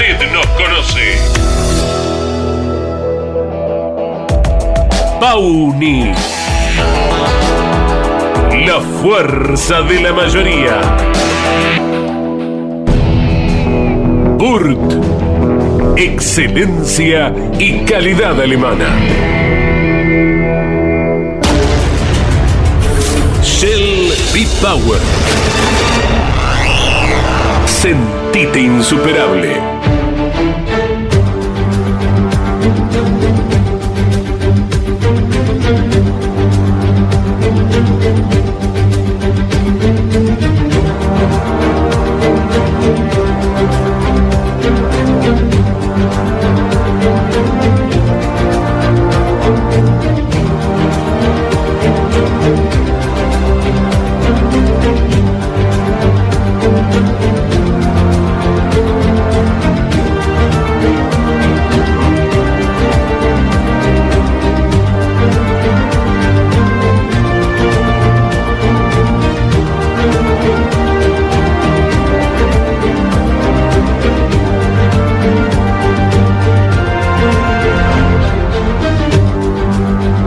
Usted nos conoce. Pauni. La fuerza de la mayoría. Burt. Excelencia y calidad alemana. Shell B-Power. Sentite insuperable.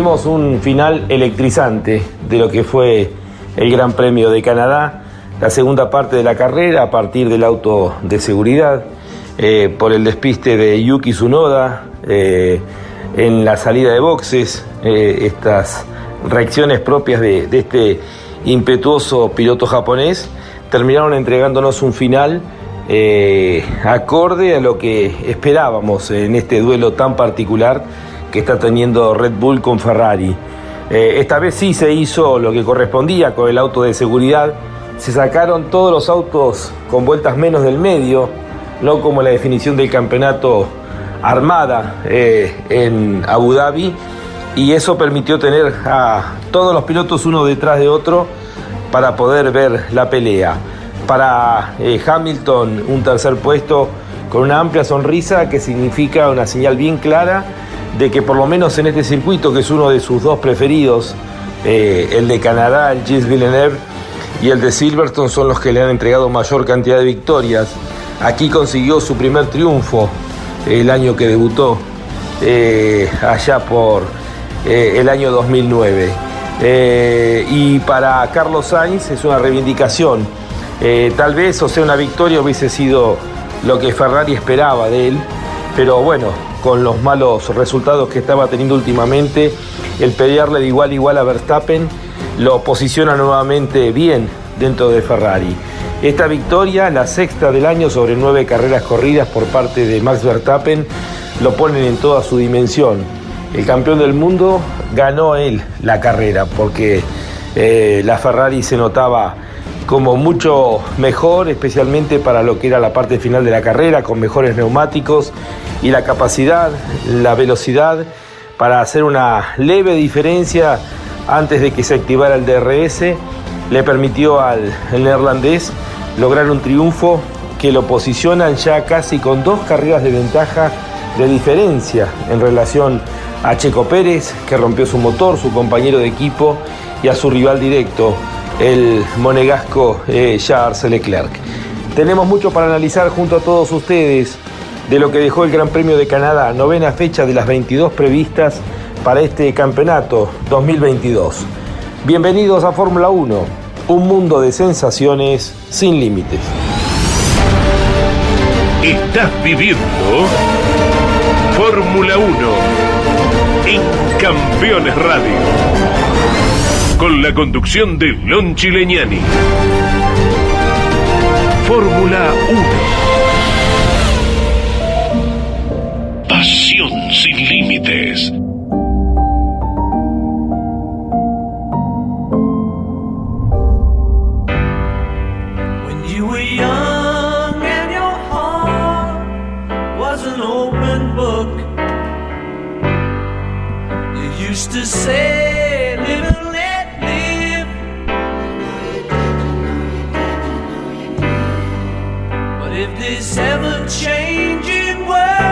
Tuvimos un final electrizante de lo que fue el Gran Premio de Canadá, la segunda parte de la carrera a partir del auto de seguridad, eh, por el despiste de Yuki Tsunoda eh, en la salida de boxes, eh, estas reacciones propias de, de este impetuoso piloto japonés terminaron entregándonos un final acorde a lo que esperábamos en este duelo tan particular que está teniendo Red Bull con Ferrari. Eh, esta vez sí se hizo lo que correspondía con el auto de seguridad. Se sacaron todos los autos con vueltas menos del medio, no como la definición del campeonato armada eh, en Abu Dhabi. Y eso permitió tener a todos los pilotos uno detrás de otro para poder ver la pelea. Para eh, Hamilton un tercer puesto con una amplia sonrisa que significa una señal bien clara de que por lo menos en este circuito, que es uno de sus dos preferidos, eh, el de Canadá, el Gilles Villeneuve, y el de Silverstone son los que le han entregado mayor cantidad de victorias. Aquí consiguió su primer triunfo el año que debutó, eh, allá por eh, el año 2009. y para Carlos Sainz es una reivindicación. tal vez, o sea, una victoria hubiese sido lo que Ferrari esperaba de él, pero bueno, con los malos resultados que estaba teniendo últimamente, el pelearle de igual a igual a Verstappen lo posiciona nuevamente bien dentro de Ferrari. Esta victoria, la sexta del año sobre nueve carreras corridas por parte de Max Verstappen, lo ponen en toda su dimensión. El campeón del mundo ganó él la carrera porque eh, la Ferrari se notaba como mucho mejor, especialmente para lo que era la parte final de la carrera, con mejores neumáticos y la capacidad, la velocidad para hacer una leve diferencia antes de que se activara el DRS, le permitió al neerlandés lograr un triunfo que lo posicionan ya casi con dos carreras de ventaja de diferencia en relación a Checo Pérez, que rompió su motor, su compañero de equipo, y a su rival directo, el monegasco eh, Charles Leclerc. Tenemos mucho para analizar junto a todos ustedes de lo que dejó el Gran Premio de Canadá, novena fecha de las 22 previstas para este campeonato 2022. Bienvenidos a Fórmula 1, un mundo de sensaciones sin límites. Estás viviendo Fórmula 1 en Campeones Radio. Con la conducción de Lon Chileñani. Fórmula 1 book, you used to say, live and let live. But if this ever changing world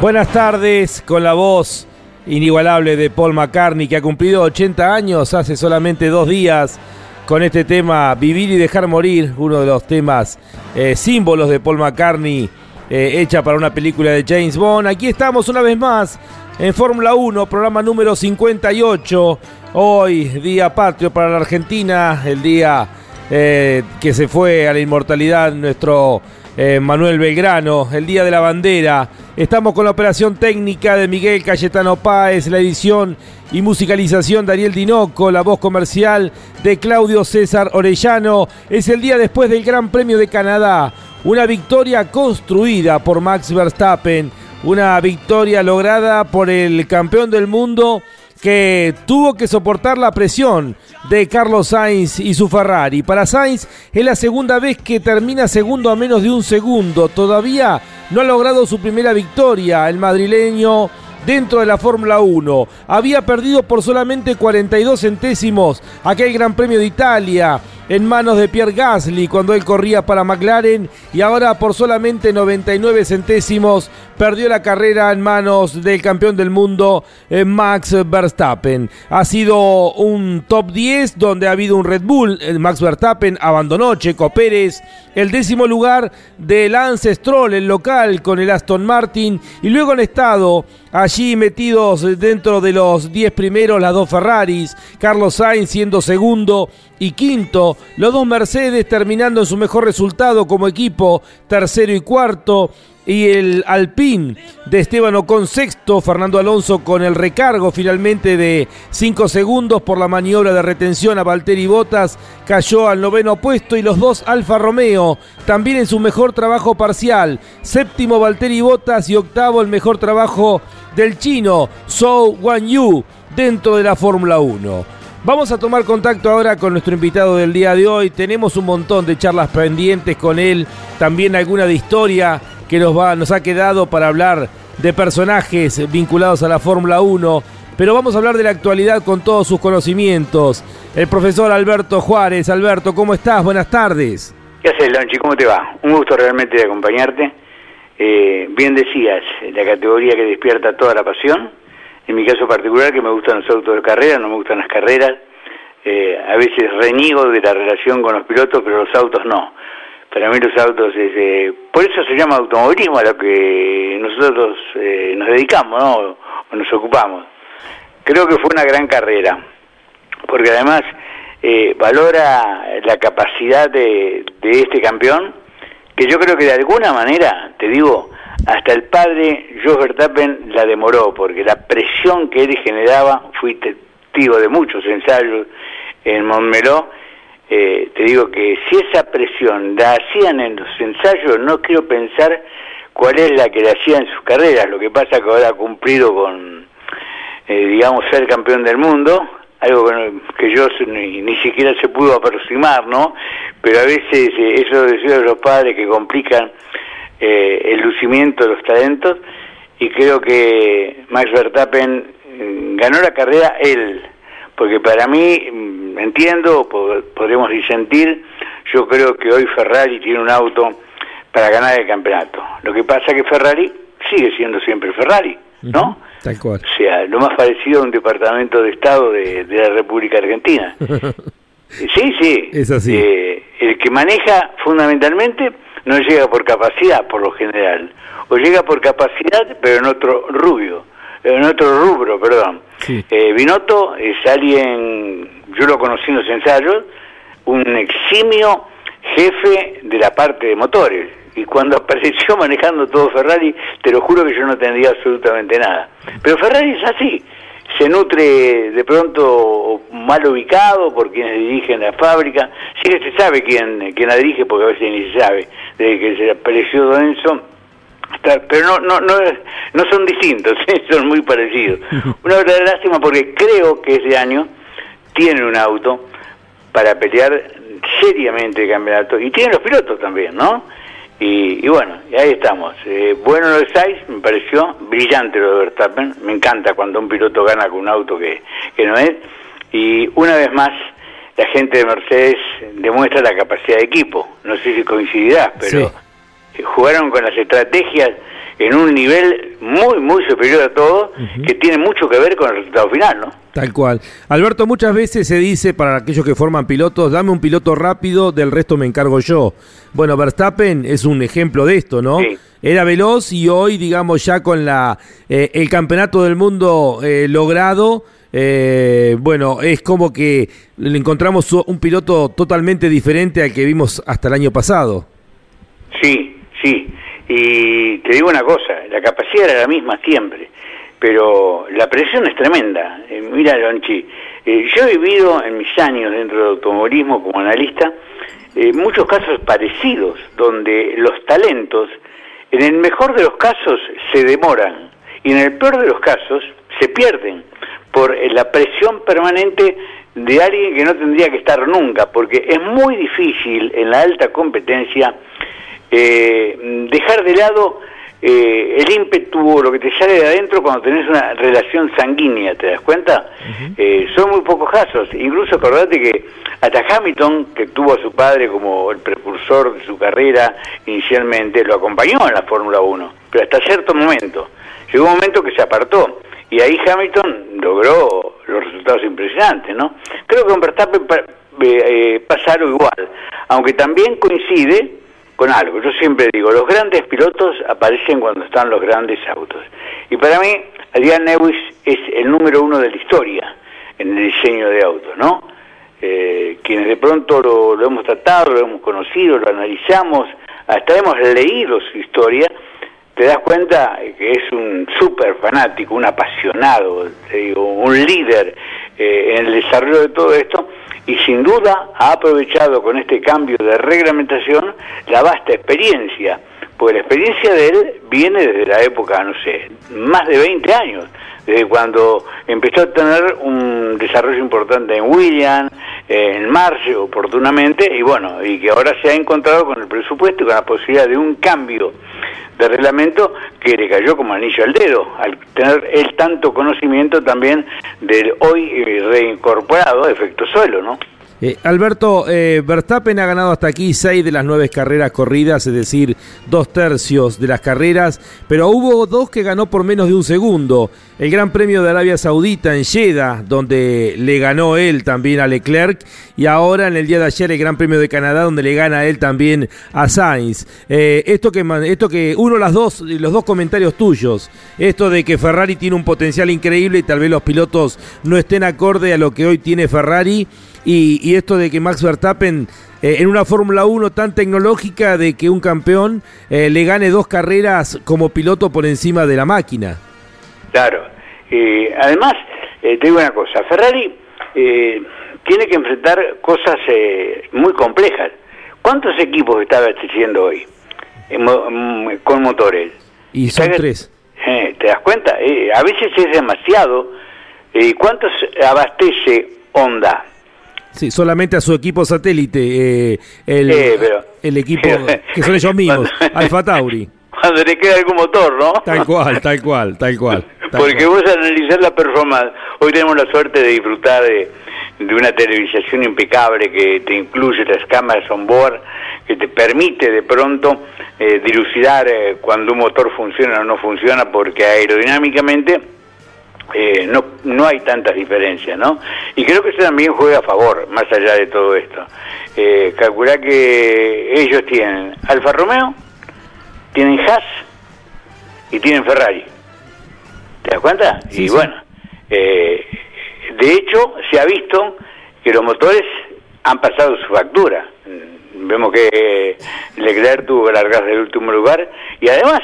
Buenas tardes con la voz inigualable de Paul McCartney que ha cumplido 80 años hace solamente dos días con este tema Vivir y dejar morir, uno de los temas eh, símbolos de Paul McCartney eh, hecha para una película de James Bond. Aquí estamos una vez más en Fórmula 1, programa número 58. Hoy, día patrio para la Argentina, el día eh, que se fue a la inmortalidad nuestro eh, Manuel Belgrano, el día de la bandera. Estamos con la operación técnica de Miguel Cayetano Páez, la edición y musicalización de Ariel Dinoco, la voz comercial de Claudio César Orellano. Es el día después del Gran Premio de Canadá. una victoria construida por Max Verstappen, una victoria lograda por el campeón del mundo que tuvo que soportar la presión de Carlos Sainz y su Ferrari. Para Sainz es la segunda vez que termina segundo a menos de un segundo. Todavía no ha logrado su primera victoria el madrileño dentro de la Fórmula 1. Había perdido por solamente 42 centésimos aquel Gran Premio de Italia en manos de Pierre Gasly cuando él corría para McLaren y ahora por solamente 99 centésimos perdió la carrera en manos del campeón del mundo eh, Max Verstappen. Ha sido un top 10 donde ha habido un Red Bull. Eh, Max Verstappen abandonó Checo Pérez. El décimo lugar de Lance Stroll, el local, con el Aston Martin. Y luego han estado allí metidos dentro de los 10 primeros las dos Ferraris. Carlos Sainz siendo segundo y quinto. Los dos Mercedes terminando en su mejor resultado como equipo, tercero y cuarto y el Alpine de Esteban Ocon sexto, Fernando Alonso con el recargo finalmente de 5 segundos por la maniobra de retención a Valtteri Bottas, cayó al noveno puesto y los dos Alfa Romeo también en su mejor trabajo parcial, séptimo Valtteri Bottas y octavo el mejor trabajo del chino Zhou Guanyu dentro de la Fórmula 1. Vamos a tomar contacto ahora con nuestro invitado del día de hoy. Tenemos un montón de charlas pendientes con él, también alguna de historia que nos, va, nos ha quedado para hablar de personajes vinculados a la Fórmula 1, pero vamos a hablar de la actualidad con todos sus conocimientos. El profesor Alberto Juárez. Alberto, ¿cómo estás? Buenas tardes. ¿Qué haces, Lonchi? ¿Cómo te va? Un gusto realmente de acompañarte. Eh, bien decías, la categoría que despierta toda la pasión. En mi caso particular, que me gustan los autos de carrera, no me gustan las carreras. Eh, a veces reniego de la relación con los pilotos, pero los autos no para mí los autos es, eh, por eso se llama automovilismo a lo que nosotros eh, nos dedicamos ¿no? o nos ocupamos creo que fue una gran carrera porque además eh, valora la capacidad de, de este campeón que yo creo que de alguna manera te digo hasta el padre Jos Verstappen la demoró porque la presión que él generaba fui testigo de muchos ensayos en Montmeló eh, te digo que si esa presión la hacían en los ensayos, no quiero pensar cuál es la que la hacía en sus carreras. Lo que pasa que ahora ha cumplido con, eh, digamos, ser campeón del mundo, algo que, yo ni, siquiera se pudo aproximar, ¿no? Pero a veces eh, deseos de los padres que complican el lucimiento de los talentos, y creo que Max Verstappen mm, ganó la carrera él, porque para mí entiendo, podremos disentir, yo creo que hoy Ferrari tiene un auto para ganar el campeonato. Lo que pasa es que Ferrari sigue siendo siempre Ferrari, ¿no? Tal cual. O sea, lo más parecido a un departamento de Estado de, la República Argentina. sí, sí. Es así. Eh, el que maneja fundamentalmente no llega por capacidad, por lo general. O llega por capacidad, pero en otro rubio, en otro rubro, perdón. Sí. Eh, Binotto es alguien yo lo conocí en los ensayos, un eximio jefe de la parte de motores. Y cuando apareció manejando todo Ferrari, te lo juro que yo no entendía absolutamente nada. Pero Ferrari es así, se nutre de pronto mal ubicado por quienes dirigen la fábrica. Sí que se sabe quién, quién la dirige, porque a veces ni se sabe, desde que se apareció Donelson. Pero no, no, no, no son distintos, son muy parecidos. Una verdadera lástima porque creo que ese año tienen un auto para pelear seriamente el campeonato y tienen los pilotos también, ¿no? Y, bueno, y ahí estamos. Eh, bueno lo de Sainz, me pareció brillante lo de Verstappen, me encanta cuando un piloto gana con un auto que, que no es. Y una vez más, la gente de Mercedes demuestra la capacidad de equipo. No sé si coincidirás, pero jugaron con las estrategias en un nivel muy, muy superior a todo, que tiene mucho que ver con el resultado final, ¿no? Tal cual. Alberto, muchas veces se dice para aquellos que forman pilotos, dame un piloto rápido, del resto me encargo yo. Bueno, Verstappen es un ejemplo de esto, ¿no? Era veloz y hoy, digamos, ya con la eh, el campeonato del mundo eh, logrado, eh, bueno, es como que le encontramos un piloto totalmente diferente al que vimos hasta el año pasado. Sí, sí. Y te digo una cosa, la capacidad era la misma siempre, pero la presión es tremenda. Eh, mira, Lonchi, Eh, yo he vivido en mis años dentro del automovilismo como analista eh, muchos casos parecidos, donde los talentos, en el mejor de los casos, se demoran y en el peor de los casos se pierden por la presión permanente de alguien que no tendría que estar nunca, porque es muy difícil en la alta competencia eh, dejar de lado eh, el ímpetu o lo que te sale de adentro cuando tenés una relación sanguínea, ¿te das cuenta? Eh, son muy pocos casos. Incluso acordate que hasta Hamilton, que tuvo a su padre como el precursor de su carrera inicialmente, lo acompañó en la Fórmula 1, pero hasta cierto momento. Llegó un momento que se apartó y ahí Hamilton logró los resultados impresionantes, ¿no? Creo que con Verstappen pa- eh, pasa algo igual, aunque también coincide con algo. Yo siempre digo, los grandes pilotos aparecen cuando están los grandes autos. Y para mí, Adrian Lewis es el número uno de la historia en el diseño de autos, ¿no? Eh, quienes de pronto lo, lo hemos tratado, lo hemos conocido, lo analizamos, hasta hemos leído su historia, te das cuenta que es un súper fanático, un apasionado, te digo, un líder eh, en el desarrollo de todo esto y sin duda ha aprovechado con este cambio de reglamentación la vasta experiencia, porque la experiencia de él viene desde la época, no sé, más de 20 años, desde cuando empezó a tener un desarrollo importante en Williams, eh, en Marge oportunamente, y bueno, y que ahora se ha encontrado con el presupuesto y con la posibilidad de un cambio de reglamento que le cayó como anillo al dedo, al tener él tanto conocimiento también del hoy eh, reincorporado efecto suelo, ¿no? Eh, Alberto, eh, Verstappen ha ganado hasta aquí seis de las nueve carreras corridas, es decir, dos tercios de las carreras, pero hubo dos que ganó por menos de un segundo. El Gran Premio de Arabia Saudita en Jeddah, donde le ganó él también a Leclerc, y ahora en el día de ayer el Gran Premio de Canadá, donde le gana él también a Sainz. Eh, esto que esto que uno las dos los dos comentarios tuyos, esto de que Ferrari tiene un potencial increíble y tal vez los pilotos no estén acorde a lo que hoy tiene Ferrari. Y, y esto de que Max Verstappen eh, en una Fórmula 1 tan tecnológica de que un campeón eh, le gane dos carreras como piloto por encima de la máquina. Claro. Eh, además, te digo una cosa, Ferrari eh, tiene que enfrentar cosas muy complejas. ¿Cuántos equipos está abasteciendo hoy mm, con motores? Y son tres. ¿Te das cuenta? Eh, a veces es demasiado. ¿Cuántos abastece Honda? Sí, solamente a su equipo satélite, eh, el, Eh, pero- el equipo que son ellos mismos, Alfa Tauri. Cuando le queda algún motor, ¿no? Tal cual, tal cual, tal cual. tal Porque cual. vos analizar la performance, hoy tenemos la suerte de disfrutar de, de una televisación impecable que te incluye las cámaras on board, que te permite de pronto eh, dilucidar eh, cuando un motor funciona o no funciona, porque aerodinámicamente eh, no, no hay tantas diferencias, ¿no? Y creo que eso también juega a favor, más allá de todo esto. Eh, calculá que ellos tienen Alfa Romeo, tienen Haas y tienen Ferrari. ¿Te das cuenta? Sí, y sí. bueno, eh, de hecho se ha visto que los motores han pasado su factura. Vemos que Leclerc tuvo que largarse del último lugar y además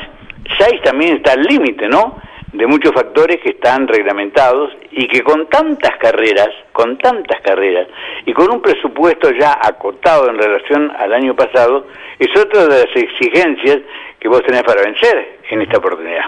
Sainz también está al límite, ¿no? De muchos factores que están reglamentados y que con tantas carreras, con tantas carreras y con un presupuesto ya acotado en relación al año pasado, es otra de las exigencias que vos tenés para vencer en esta oportunidad.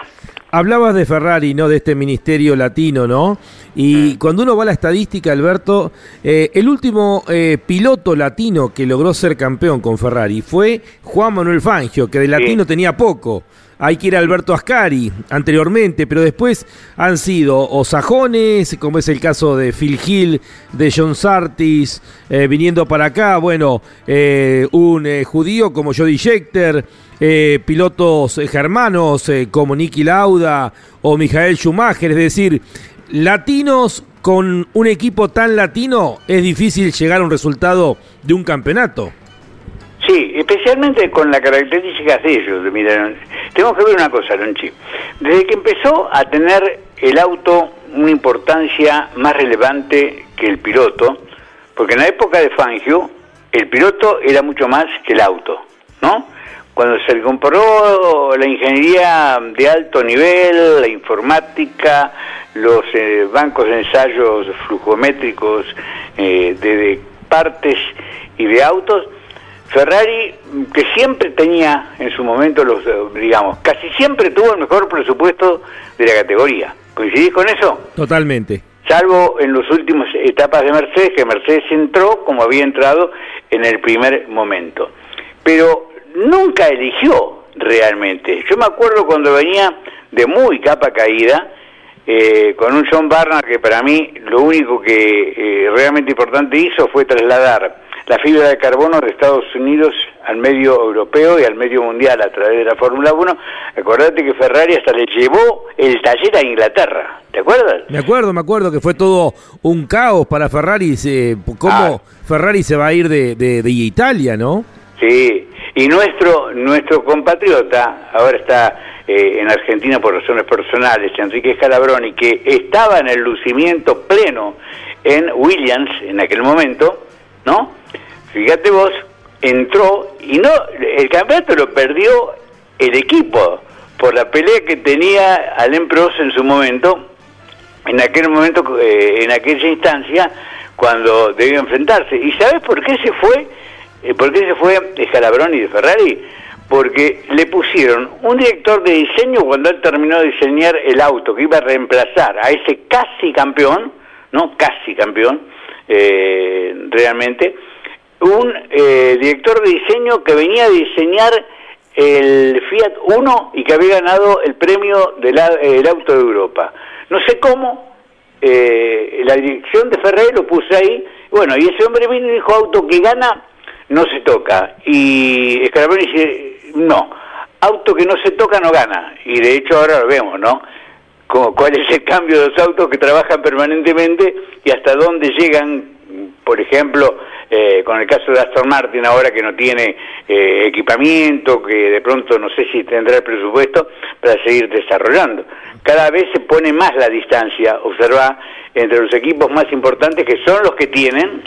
Hablabas de Ferrari, ¿no? De este ministerio latino, ¿no? Y cuando uno va a la estadística, Alberto, eh, el último eh, piloto latino que logró ser campeón con Ferrari fue Juan Manuel Fangio, que de latino tenía poco. Hay que ir a Alberto Ascari anteriormente, pero después han sido o sajones, como es el caso de Phil Hill, de John Sartis, eh, viniendo para acá, bueno, eh, un eh, judío como Jody Scheckter, eh, pilotos germanos como Niki Lauda o Michael Schumacher, es decir, latinos con un equipo tan latino es difícil llegar a un resultado de un campeonato. Sí, especialmente con las características de ellos. Mira, tenemos que ver una cosa, Lonchi. Desde que empezó a tener el auto una importancia más relevante que el piloto, porque en la época de Fangio el piloto era mucho más que el auto, ¿no? cuando se comprobó la ingeniería de alto nivel, la informática, los eh, bancos de ensayos flujométricos eh, de partes y de autos, Ferrari, que siempre tenía en su momento los, eh, digamos, casi siempre tuvo el mejor presupuesto de la categoría. ¿Coincidís con eso? Totalmente. Salvo en las últimas etapas de Mercedes, que Mercedes entró como había entrado en el primer momento. Pero nunca eligió realmente. Yo me acuerdo cuando venía de muy capa caída, eh, con un John Barnard que para mí lo único que eh, realmente importante hizo fue trasladar la fibra de carbono de Estados Unidos al medio europeo y al medio mundial a través de la Fórmula 1. Acordate que Ferrari hasta le llevó el taller a Inglaterra, ¿te acuerdas? Me acuerdo, me acuerdo que fue todo un caos para Ferrari, cómo Ah. Ferrari se va a ir de, de- de Italia, ¿no? Sí, y nuestro, nuestro compatriota, ahora está eh, en Argentina por razones personales, Enrique Scalabroni, que estaba en el lucimiento pleno en Williams en aquel momento, ¿no? Fíjate vos, entró y no, el campeonato lo perdió el equipo por la pelea que tenía Alain Prost en su momento, en aquel momento, eh, en aquella instancia, cuando debió enfrentarse. ¿Y sabes por qué se fue? Eh, ¿Por qué se fue Scalabroni de Ferrari? Porque le pusieron un director de diseño cuando él terminó de diseñar el auto que iba a reemplazar a ese casi campeón, no casi campeón, eh, realmente, un eh, director de diseño que venía a diseñar el Fiat Uno y que había ganado el premio del el auto de Europa. No sé cómo, eh, la dirección de Ferrari lo puse ahí, bueno, y ese hombre vino y dijo, auto que gana, no se toca. Y Scalabrini dice, no, auto que no se toca no gana. Y de hecho ahora lo vemos, ¿no? Como, ¿Cuál es el cambio de los autos que trabajan permanentemente y hasta dónde llegan, por ejemplo, eh, con el caso de Aston Martin ahora que no tiene eh, equipamiento, que de pronto no sé si tendrá el presupuesto para seguir desarrollando. Cada vez se pone más la distancia, observa, entre los equipos más importantes que son los que tienen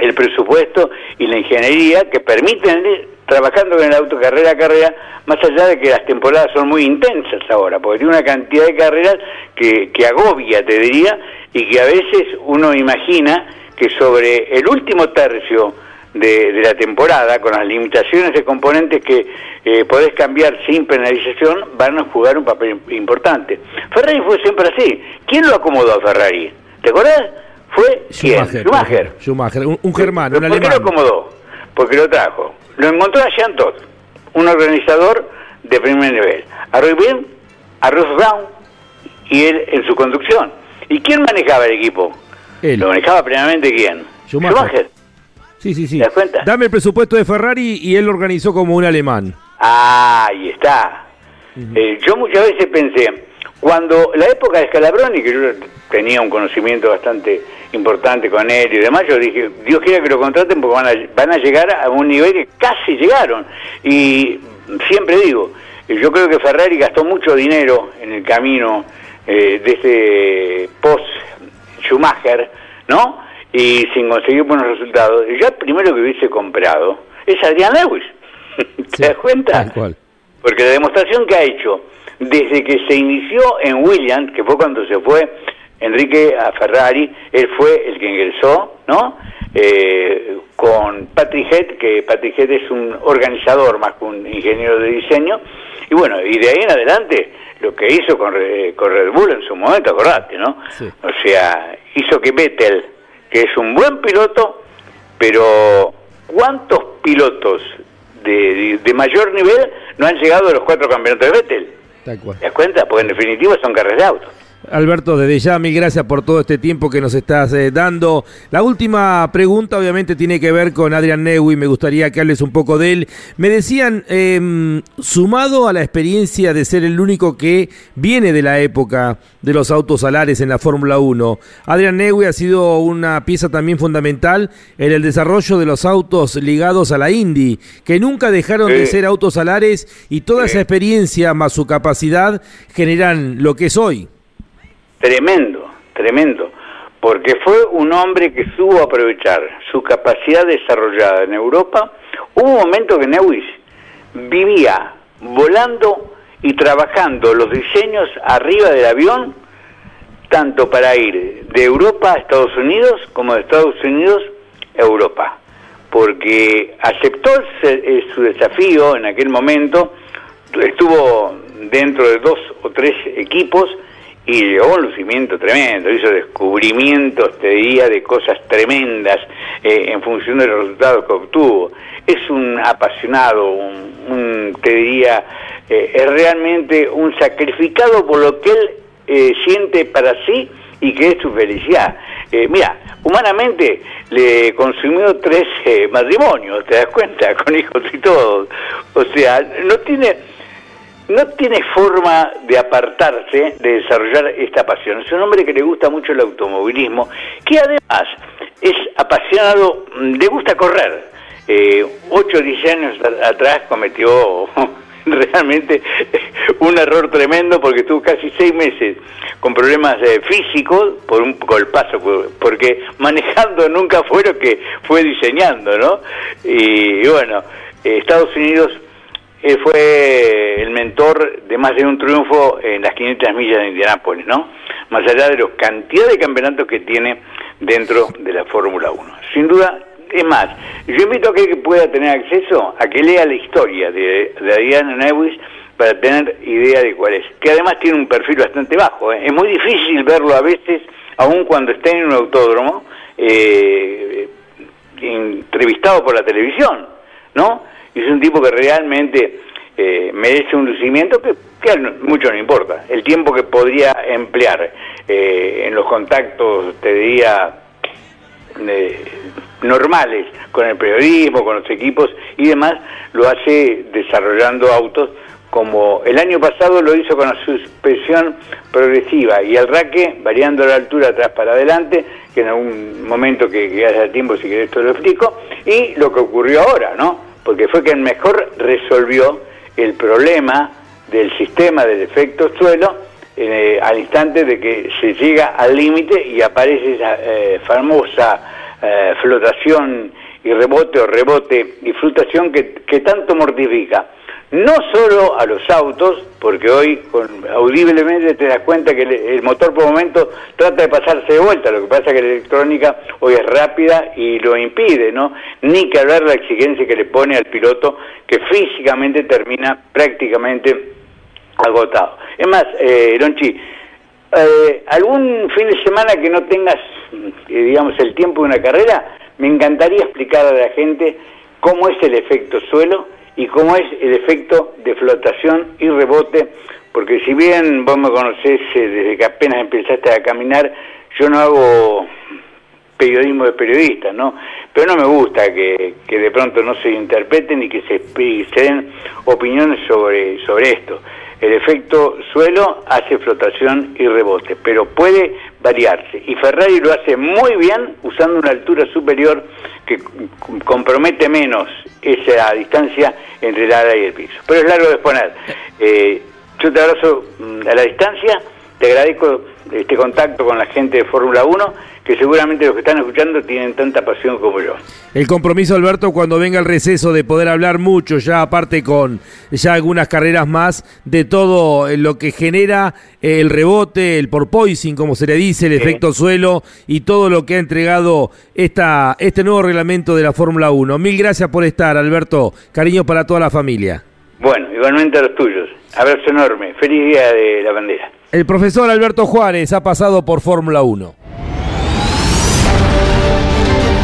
el presupuesto y la ingeniería que permiten trabajando en el auto carrera a carrera, más allá de que las temporadas son muy intensas ahora, porque tiene una cantidad de carreras que, que agobia, te diría, y que a veces uno imagina que sobre el último tercio de, de la temporada, con las limitaciones de componentes que eh, podés cambiar sin penalización, van a jugar un papel importante. Ferrari fue siempre así. ¿Quién lo acomodó a Ferrari? ¿Te acordás? Fue quién? Schumacher. Schumacher, un, un germano, un ¿Pero ¿Por qué lo acomodó? Porque lo trajo. Lo encontró a Jean Todt, un organizador de primer nivel. A Roy Bean, a Ross Brown y él en su conducción. ¿Y quién manejaba el equipo? Él. ¿Lo manejaba plenamente quién? Schumacher. Sí, sí, sí. ¿Te das cuenta? Dame el presupuesto de Ferrari y él lo organizó como un alemán. Ah, ahí está. Eh, yo muchas veces pensé, cuando la época de Scalabroni, que yo tenía un conocimiento bastante importante con él y demás, yo dije, Dios quiera que lo contraten porque van a, van a llegar a un nivel que casi llegaron. Y siempre digo, eh, yo creo que Ferrari gastó mucho dinero en el camino eh, de este post-Schumacher, ¿no? Y sin conseguir buenos resultados. Yo el primero que hubiese comprado es Adrián Lewis. ¿Te Sí, das cuenta? cual. Porque la demostración que ha hecho desde que se inició en Williams, que fue cuando se fue Enrique a Ferrari, él fue el que ingresó, ¿no? Eh, con Patrick Head, que Patrick Head es un organizador más que un ingeniero de diseño, y bueno, y de ahí en adelante lo que hizo con, con Red Bull en su momento, acordate, ¿no? Sí. O sea, hizo que Vettel, que es un buen piloto, pero ¿cuántos pilotos de, de- de mayor nivel no han llegado a los cuatro campeonatos de Vettel? ¿Te das cuenta? Porque en definitiva son carreras de autos. Alberto, desde ya, mil gracias por todo este tiempo que nos estás eh, dando. La última pregunta, obviamente, tiene que ver con Adrian Newey. Me gustaría que hables un poco de él. Me decían, em, sumado a la experiencia de ser el único que viene de la época de los autos alares en la Fórmula 1, Adrian Newey ha sido una pieza también fundamental en el desarrollo de los autos ligados a la Indy, que nunca dejaron de ser autos alares y toda esa experiencia más su capacidad generan lo que es hoy. Tremendo, tremendo. Porque fue un hombre que supo aprovechar su capacidad desarrollada en Europa. Hubo un momento que Neuwis vivía volando y trabajando los diseños arriba del avión, tanto para ir de Europa a Estados Unidos como de Estados Unidos a Europa, porque aceptó su desafío en aquel momento, estuvo dentro de dos o tres equipos y llegó un lucimiento tremendo, hizo descubrimientos, te diría, de cosas tremendas eh, en función de los resultados que obtuvo. Es un apasionado, un, te diría, eh, es realmente un sacrificado por lo que él eh, siente para sí y que es su felicidad. mira, humanamente le consumió tres matrimonios, ¿te das cuenta? Con hijos y todo. O sea, no tiene no tiene forma de apartarse de desarrollar esta pasión. Es un hombre que le gusta mucho el automovilismo, que además es apasionado, mm, le gusta correr. Eh, ocho o diez años atrás cometió realmente un error tremendo porque estuvo casi seis meses con problemas eh, físicos por un golpazo, porque manejando nunca fue lo que fue diseñando, ¿no? Y, bueno, Estados Unidos él fue el mentor de más de un triunfo en las 500 millas de Indianápolis, ¿no? Más allá de la cantidad de campeonatos que tiene dentro de la Fórmula 1. Sin duda, es más, yo invito a que pueda tener acceso a que lea la historia de, de Adriana Newis para tener idea de cuál es. Que además tiene un perfil bastante bajo. ¿eh? Es muy difícil verlo a veces, aun cuando está en un autódromo, eh, entrevistado por la televisión, ¿no? Y es un tipo que realmente eh, merece un lucimiento que, a mucho no importa. El tiempo que podría emplear eh, en los contactos, te diría, eh, normales con el periodismo, con los equipos y demás, lo hace desarrollando autos como el año pasado lo hizo con la suspensión progresiva y el raque variando la altura atrás para adelante, que en algún momento que, que haya tiempo si querés esto lo explico, y lo que ocurrió ahora, ¿no? Porque fue quien mejor resolvió el problema del sistema del efecto suelo eh, al instante de que se llega al límite y aparece esa eh, famosa eh, flotación y rebote o rebote y flotación que, que tanto mortifica no solo a los autos, porque hoy con, audiblemente te das cuenta que el, motor por momento trata de pasarse de vuelta, lo que pasa es que la electrónica hoy es rápida y lo impide, ¿no? Ni que hablar la exigencia que le pone al piloto que físicamente termina prácticamente agotado. Es más, eh, Lonchi, eh, algún fin de semana que no tengas, eh, digamos, el tiempo de una carrera, me encantaría explicar a la gente cómo es el efecto suelo, y cómo es el efecto de flotación y rebote, porque si bien vos me conocés eh, desde que apenas empezaste a caminar, yo no hago periodismo de periodistas, ¿no? Pero no me gusta que, de pronto no se interpreten y que se, se den opiniones sobre, sobre esto. El efecto suelo hace flotación y rebote, pero puede variarse. Y Ferrari lo hace muy bien usando una altura superior que compromete menos esa distancia entre el ala y el piso. Pero es largo de exponer. Eh, yo te abrazo mm, a la distancia, te agradezco este contacto con la gente de Fórmula 1 que seguramente los que están escuchando tienen tanta pasión como yo. El compromiso, Alberto, cuando venga el receso de poder hablar mucho, ya aparte con ya algunas carreras más, de todo lo que genera el rebote, el porpoising, como se le dice, el efecto suelo y todo lo que ha entregado esta, este nuevo reglamento de la Fórmula 1. Mil gracias por estar, Alberto. Cariño para toda la familia. Bueno, igualmente a los tuyos. Abrazo enorme. Feliz día de la bandera. El profesor Alberto Juárez ha pasado por Fórmula 1.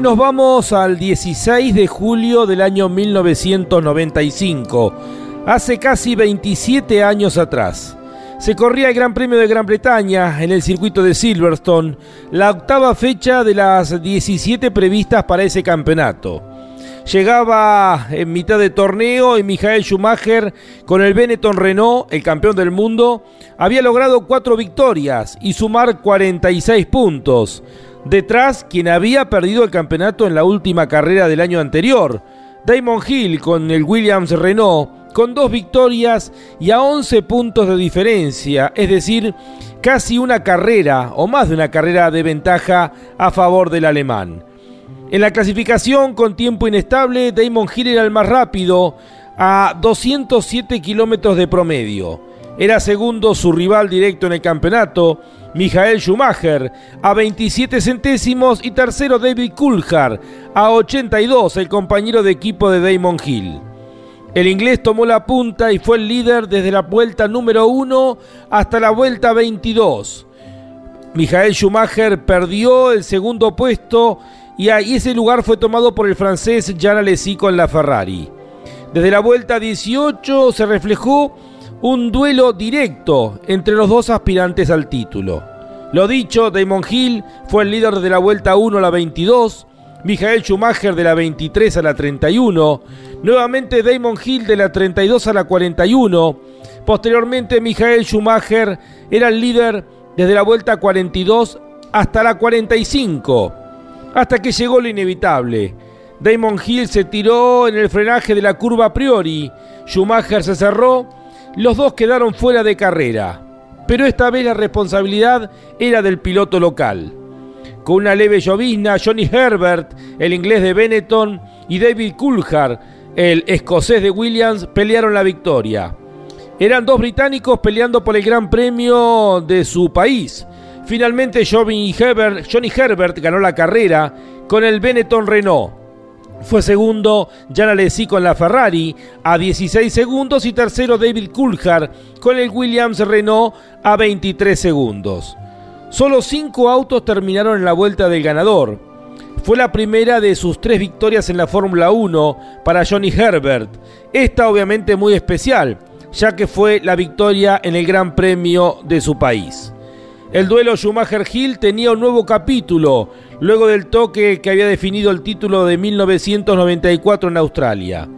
Nos vamos al 16 de julio del año 1995, hace casi 27 años atrás. Se corría el Gran Premio de Gran Bretaña en el circuito de Silverstone, la octava fecha de las 17 previstas para ese campeonato. Llegaba en mitad de torneo y Michael Schumacher con el Benetton Renault, el campeón del mundo, había logrado cuatro victorias y sumar 46 puntos. Detrás, quien había perdido el campeonato en la última carrera del año anterior, Damon Hill con el Williams Renault, con dos victorias y a 11 puntos de diferencia, es decir, casi una carrera o más de una carrera de ventaja a favor del alemán. En la clasificación con tiempo inestable, Damon Hill era el más rápido a 207 kilómetros de promedio. Era segundo su rival directo en el campeonato, Michael Schumacher, a 27 centésimos y tercero David Coulthard, a 82 el compañero de equipo de Damon Hill. El inglés tomó la punta y fue el líder desde la vuelta número 1 hasta la vuelta 22. Michael Schumacher perdió el segundo puesto y ese lugar fue tomado por el francés Jean Alesi con la Ferrari. Desde la vuelta 18 se reflejó un duelo directo entre los dos aspirantes al título. Lo dicho, Damon Hill fue el líder de la vuelta 1 a la 22, Michael Schumacher de la 23 a la 31, nuevamente Damon Hill de la 32 a la 41, posteriormente Michael Schumacher era el líder desde la vuelta 42 hasta la 45, hasta que llegó lo inevitable. Damon Hill se tiró en el frenaje de la curva a priori, Schumacher se cerró, los dos quedaron fuera de carrera, pero esta vez la responsabilidad era del piloto local. Con una leve llovizna, Johnny Herbert, el inglés de Benetton, y David Coulthard, el escocés de Williams, pelearon la victoria. Eran dos británicos peleando por el Gran Premio de su país. Finalmente Johnny Herbert, Johnny Herbert ganó la carrera con el Benetton Renault. Fue segundo Jan Alesi con la Ferrari a 16 segundos y tercero David Coulthard con el Williams Renault a 23 segundos. Solo cinco autos terminaron en la vuelta del ganador. Fue la primera de sus tres victorias en la Fórmula 1 para Johnny Herbert. Esta obviamente muy especial, ya que fue la victoria en el Gran Premio de su país. El duelo Schumacher-Hill tenía un nuevo capítulo, luego del toque que había definido el título de 1994 en Australia.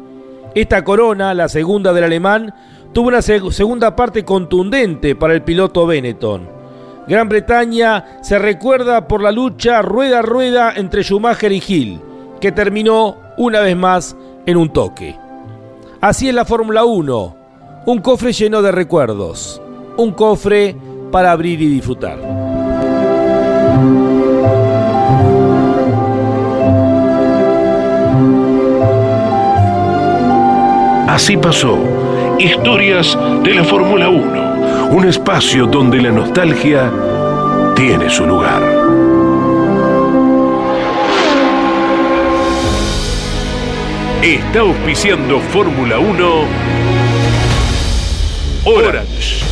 Esta corona, la segunda del alemán, tuvo una segunda parte contundente para el piloto Benetton. Gran Bretaña se recuerda por la lucha rueda a rueda entre Schumacher y Hill, que terminó una vez más en un toque. Así es la Fórmula 1, un cofre lleno de recuerdos, un cofre para abrir y disfrutar. Así pasó. Historias de la Fórmula 1. Un espacio donde la nostalgia tiene su lugar. Está auspiciando Fórmula 1 Orange.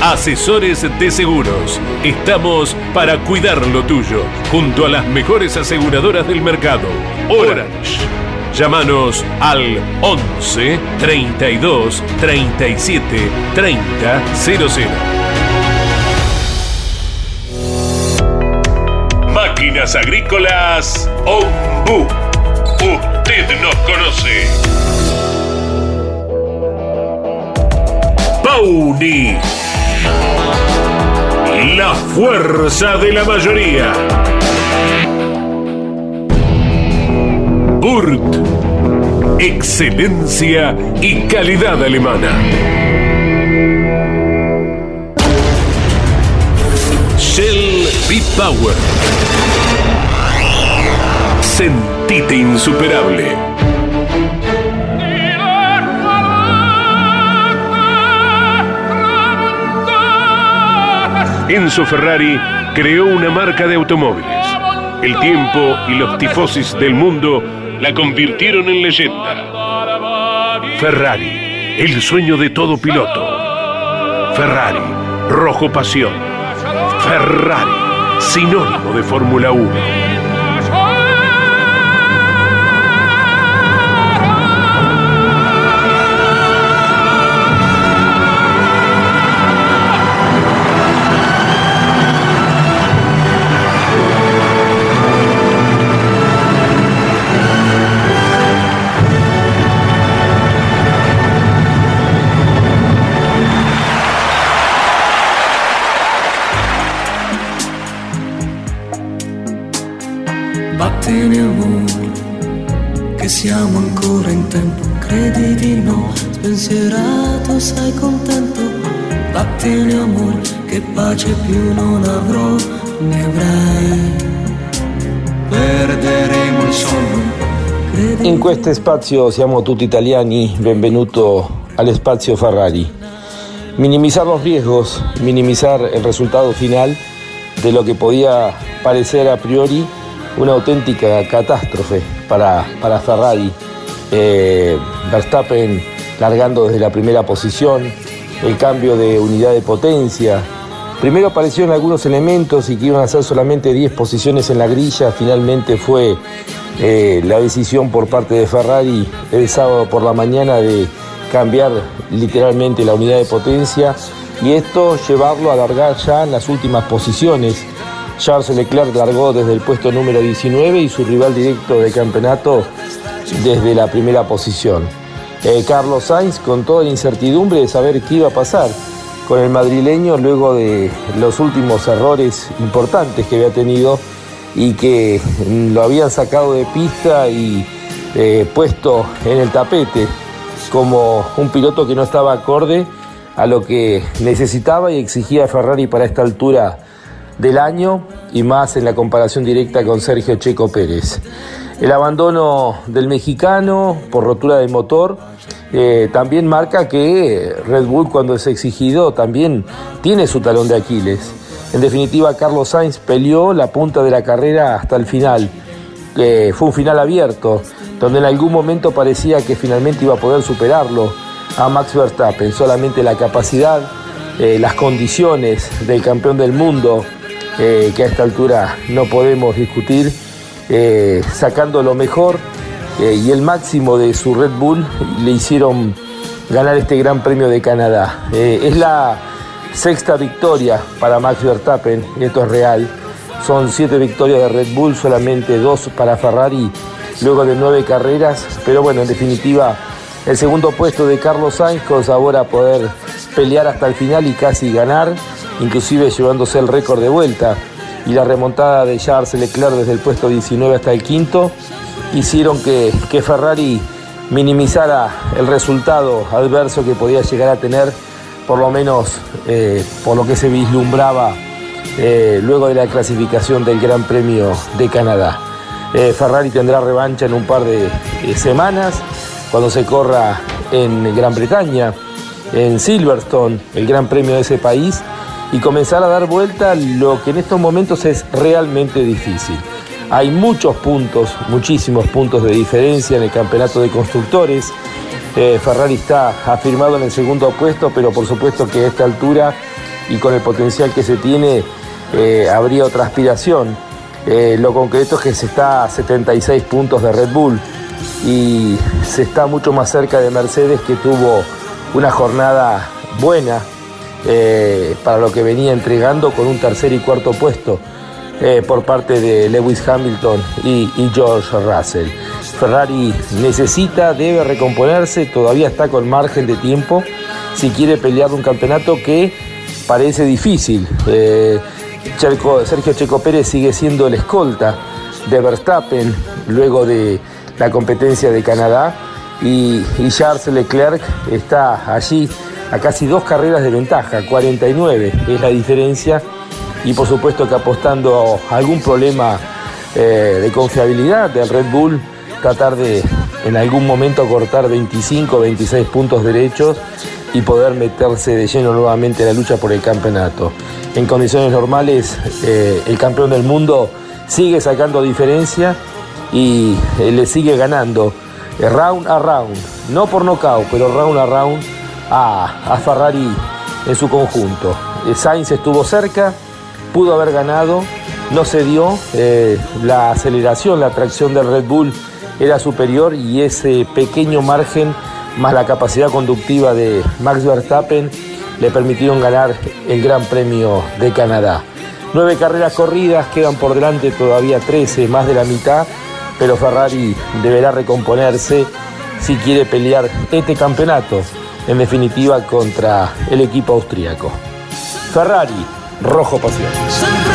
Asesores de seguros. Estamos para cuidar lo tuyo, junto a las mejores aseguradoras del mercado. Orange. Llámanos al 11 32 37 30 00. Máquinas Agrícolas Ombu. Usted nos conoce. Pauni. La fuerza de la mayoría. Burt. Excelencia y calidad alemana. Shell B-Power. Sentite insuperable. Enzo Ferrari creó una marca de automóviles. El tiempo y los tifosis del mundo la convirtieron en leyenda. Ferrari, el sueño de todo piloto. Ferrari, rojo pasión. Ferrari, sinónimo de Fórmula 1. Battene amore, che siamo ancora in tempo, credi di no, spensierato, sei contento. Battene amore, che pace più non avrò, ne avrai. Perderemo il sonno. credi In questo spazio siamo tutti italiani, benvenuto al spazio Ferrari. Minimizar los riesgos, minimizar el resultado final de lo que podía parecer a priori una auténtica catástrofe para, para Ferrari. Eh, Verstappen largando desde la primera posición, el cambio de unidad de potencia. Primero aparecieron algunos elementos y que iban a ser solamente 10 posiciones en la grilla, finalmente fue eh, la decisión por parte de Ferrari el sábado por la mañana de cambiar literalmente la unidad de potencia y esto llevarlo a largar ya en las últimas posiciones. Charles Leclerc largó desde el puesto número 19 y su rival directo de campeonato desde la primera posición. Eh, Carlos Sainz con toda la incertidumbre de saber qué iba a pasar con el madrileño luego de los últimos errores importantes que había tenido y que mm, lo habían sacado de pista y eh, puesto en el tapete como un piloto que no estaba acorde a lo que necesitaba y exigía Ferrari para esta altura del año y más en la comparación directa con Sergio Checo Pérez. El abandono del mexicano por rotura de motor eh, también marca que Red Bull cuando es exigido también tiene su talón de Aquiles. En definitiva, Carlos Sainz peleó la punta de la carrera hasta el final. Eh, fue un final abierto, donde en algún momento parecía que finalmente iba a poder superarlo a Max Verstappen. Solamente la capacidad, eh, las condiciones del campeón del mundo, eh, que a esta altura no podemos discutir, eh, sacando lo mejor eh, y el máximo de su Red Bull, le hicieron ganar este Gran Premio de Canadá. Es la sexta victoria para Max Verstappen, y esto es real. Son siete victorias de Red Bull, solamente dos para Ferrari, luego de nueve carreras. Pero bueno, en definitiva, el segundo puesto de Carlos Sainz con sabor a poder pelear hasta el final y casi ganar, inclusive llevándose el récord de vuelta. Y la remontada de Charles Leclerc desde el puesto 19 hasta el quinto hicieron que, que Ferrari minimizara el resultado adverso que podía llegar a tener, por lo menos eh, por lo que se vislumbraba eh, luego de la clasificación del Gran Premio de Canadá. Eh, Ferrari tendrá revancha en un par de semanas cuando se corra en Gran Bretaña, en Silverstone, el Gran Premio de ese país, y comenzar a dar vuelta lo que en estos momentos es realmente difícil. Hay muchos puntos, muchísimos puntos de diferencia en el campeonato de constructores. Eh, Ferrari está afirmado en el segundo puesto, pero por supuesto que a esta altura y con el potencial que se tiene, eh, habría otra aspiración. Eh, lo concreto es que se está a 76 puntos de Red Bull y se está mucho más cerca de Mercedes que tuvo una jornada buena eh, para lo que venía entregando con un tercer y cuarto puesto eh, por parte de Lewis Hamilton y, George Russell. Ferrari necesita, debe recomponerse, todavía está con margen de tiempo si quiere pelear un campeonato que parece difícil. Eh, Sergio Checo Pérez sigue siendo el escolta de Verstappen luego de la competencia de Canadá y Charles Leclerc está allí a casi dos carreras de ventaja, 49 es la diferencia y por supuesto que apostando a algún problema eh, de confiabilidad del Red Bull, tratar de, en algún momento cortar 25 o 26 puntos derechos y poder meterse de lleno nuevamente en la lucha por el campeonato. En condiciones normales, eh, el campeón del mundo sigue sacando diferencia y eh, le sigue ganando round a round, no por nocaut, pero round a round a, a Ferrari en su conjunto. Sainz estuvo cerca, pudo haber ganado, no se dio, la aceleración, la tracción del Red Bull era superior y ese pequeño margen más la capacidad conductiva de Max Verstappen le permitieron ganar el Gran Premio de Canadá. Nueve carreras corridas, quedan por delante todavía 13, más de la mitad, pero Ferrari deberá recomponerse si quiere pelear este campeonato, en definitiva contra el equipo austríaco. Ferrari, rojo pasión.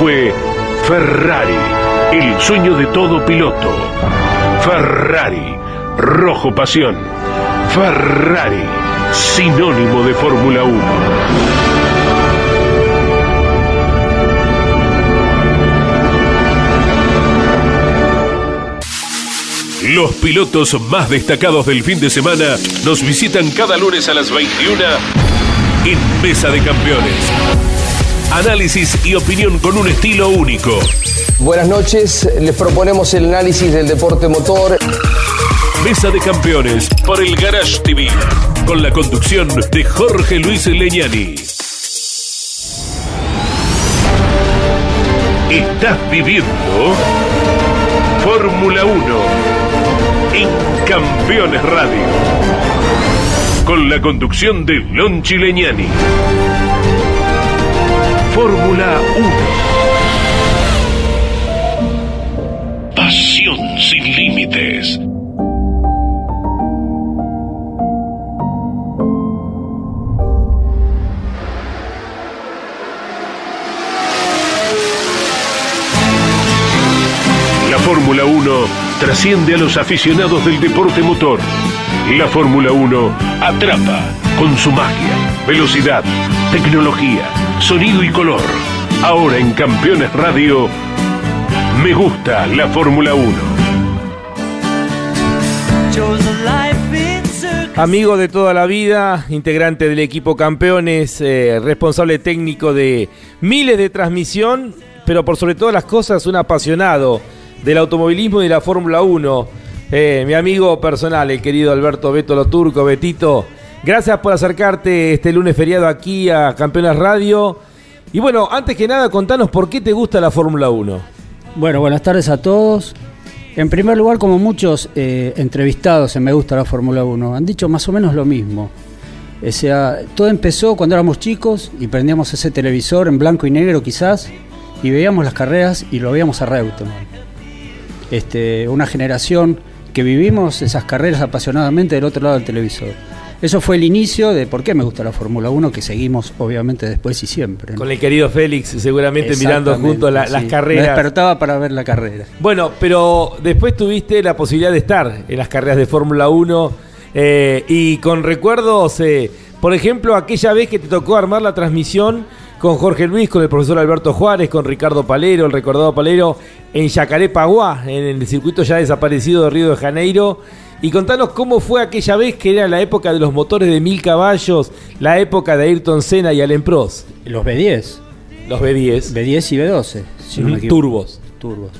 Fue Ferrari, el sueño de todo piloto. Ferrari, rojo pasión. Ferrari, sinónimo de Fórmula 1. Los pilotos más destacados del fin de semana nos visitan cada lunes a las 21 en Mesa de Campeones. Análisis y opinión con un estilo único. Buenas noches, les proponemos el análisis del deporte motor. Mesa de Campeones por el Garage TV, con la conducción de Jorge Luis Leñani. Estás viviendo Fórmula 1 en Campeones Radio, con la conducción de Lonchi Leñani. Fórmula 1. Pasión sin límites. La Fórmula 1 trasciende a los aficionados del deporte motor. La Fórmula 1 atrapa con su magia, velocidad, tecnología, sonido y color. Ahora en Campeones Radio, me gusta la Fórmula 1. Amigo de toda la vida, integrante del equipo Campeones, eh, responsable técnico de miles de transmisión, pero por sobre todas las cosas un apasionado del automovilismo y de la Fórmula 1. Eh, mi amigo personal, el querido Alberto Beto Lo Turco, Betito, gracias por acercarte este lunes feriado aquí a Campeones Radio. Y bueno, antes que nada, contanos por qué te gusta la Fórmula 1. Bueno, buenas tardes a todos. En primer lugar, como muchos eh, entrevistados en Me Gusta la Fórmula 1, han dicho más o menos lo mismo. O sea, todo empezó cuando éramos chicos y prendíamos ese televisor en blanco y negro quizás y veíamos las carreras y lo veíamos a Reutemann. Este, una generación que vivimos esas carreras apasionadamente del otro lado del televisor. Eso fue el inicio de por qué me gusta la Fórmula 1, que seguimos obviamente después y siempre. ¿no? Con el querido Félix, seguramente mirando juntos la- las carreras. Me despertaba para ver la carrera. Bueno, pero después tuviste la posibilidad de estar en las carreras de Fórmula 1 eh, y con recuerdos, eh, por ejemplo, aquella vez que te tocó armar la transmisión con Jorge Luis, con el profesor Alberto Juárez, con Ricardo Palero, el recordado Palero, en Yacarepaguá, en el circuito ya desaparecido de Río de Janeiro. Y contanos cómo fue aquella vez que era la época de los motores de mil caballos, la época de Ayrton Senna y Alain Prost, Los B10, los B10, B10 y B12, si equivoco. turbos. turbos.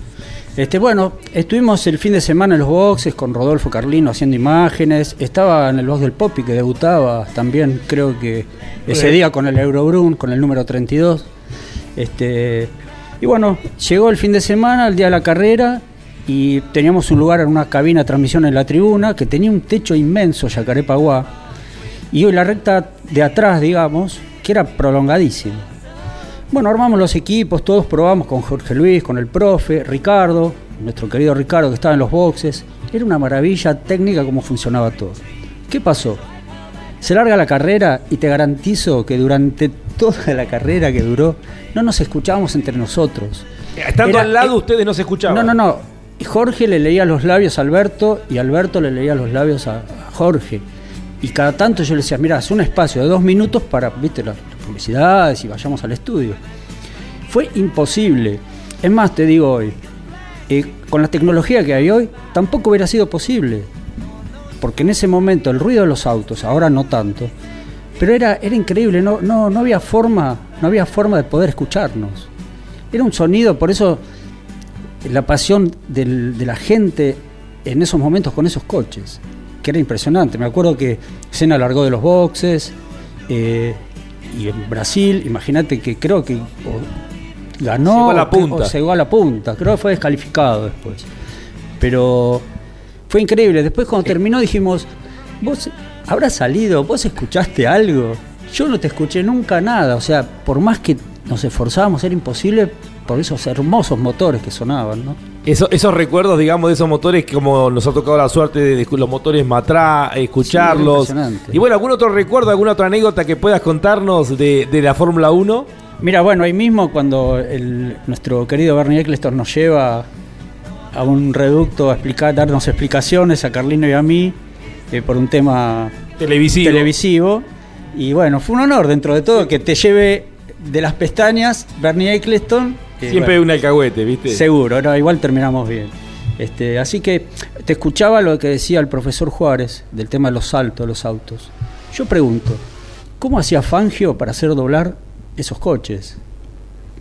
Este, bueno, estuvimos el fin de semana en los boxes con Rodolfo Carlino haciendo imágenes. Estaba en el box del Popi que debutaba también, creo que ese día con el Eurobrun, con el número 32. Este, y bueno, llegó el fin de semana, el día de la carrera, y teníamos un lugar en una cabina de transmisión en la tribuna que tenía un techo inmenso, Yacarepaguá, y la recta de atrás, digamos, que era prolongadísima. Bueno, armamos los equipos, todos probamos con Jorge Luis, con el profe, Ricardo, nuestro querido Ricardo que estaba en los boxes. Era una maravilla técnica cómo funcionaba todo. ¿Qué pasó? Se larga la carrera y te garantizo que durante toda la carrera que duró no nos escuchábamos entre nosotros. Estando Era- al lado eh, ustedes no se escuchaban. No, no, no. Jorge le leía los labios a Alberto y Alberto le leía los labios a, Jorge. Y cada tanto yo le decía, mira, haz un espacio de dos minutos para, viste, las publicidades y vayamos al estudio. Fue imposible. Es más, te digo hoy, eh, con la tecnología que hay hoy, tampoco hubiera sido posible. Porque en ese momento el ruido de los autos, ahora no tanto, pero era, era increíble, no, no, no había forma, no había forma de poder escucharnos. Era un sonido, por eso la pasión del- de la gente en esos momentos con esos coches, que era impresionante. Me acuerdo que Senna largó de los boxes eh, y en Brasil, imagínate que creo que o ganó Llegó a la o punta. o llegó a la punta, creo que fue descalificado después. Pero fue increíble. Después cuando terminó dijimos, vos habrás salido, vos escuchaste algo. Yo no te escuché nunca nada. O sea, por más que nos esforzábamos, era imposible por esos hermosos motores que sonaban, ¿no? Eso- esos recuerdos, digamos, de esos motores, como nos ha tocado la suerte de, los motores Matra, escucharlos. Sí, impresionante. y bueno, ¿algún otro recuerdo, alguna otra anécdota que puedas contarnos de, de la Fórmula 1? Mira, bueno, ahí mismo cuando el- nuestro querido Bernie Eccleston nos lleva a un reducto a explicar, darnos explicaciones a Carlino y a mí eh, por un tema Televisivo. televisivo. Y bueno, fue un honor dentro de todo que te lleve de las pestañas Bernie Eccleston. Que, Siempre bueno, un alcahuete, ¿viste? Seguro, no, igual terminamos bien. Este, así que te escuchaba lo que decía el profesor Juárez del tema de los saltos de los autos. Yo pregunto, ¿cómo hacía Fangio para hacer doblar esos coches?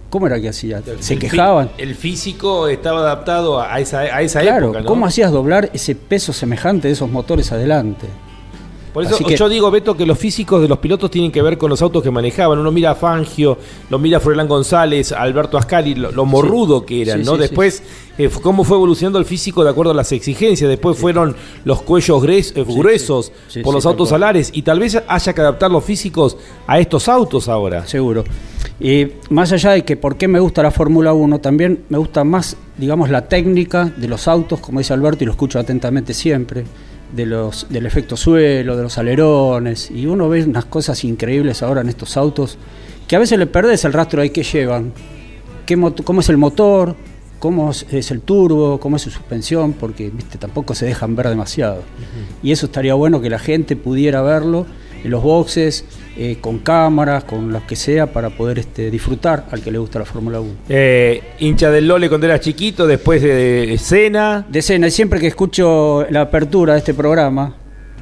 ¿Cómo era que hacía? ¿Se El quejaban? El físico estaba adaptado a esa, a esa Claro, época, ¿no? ¿cómo hacías doblar ese peso semejante de esos motores adelante? Por eso que- yo digo, Beto, que los físicos de los pilotos tienen que ver con los autos que manejaban. Uno mira a Fangio, lo mira a Froilán González, a Alberto Ascari, lo, lo morrudo que eran, Sí, ¿no? sí, Después, eh, cómo fue evolucionando el físico de acuerdo a las exigencias. Después fueron los cuellos eh, gruesos por los autos alares. Y tal vez haya que adaptar los físicos a estos autos ahora. Seguro. Y más allá de que por qué me gusta la Fórmula 1, también me gusta más, digamos, la técnica de los autos, como dice Alberto, y lo escucho atentamente siempre, de los, del efecto suelo, de los alerones, y uno ve unas cosas increíbles ahora en estos autos, que a veces le perdés el rastro de qué llevan, qué cómo es el motor, cómo es- es el turbo, cómo es su suspensión, porque viste tampoco se dejan ver demasiado. Y eso estaría bueno que la gente pudiera verlo en los boxes, eh, con cámaras, con lo que sea, para poder este, disfrutar al que le gusta la Fórmula 1. Eh, hincha del Lole cuando era chiquito, después de escena. De escena, y siempre que escucho la apertura de este programa,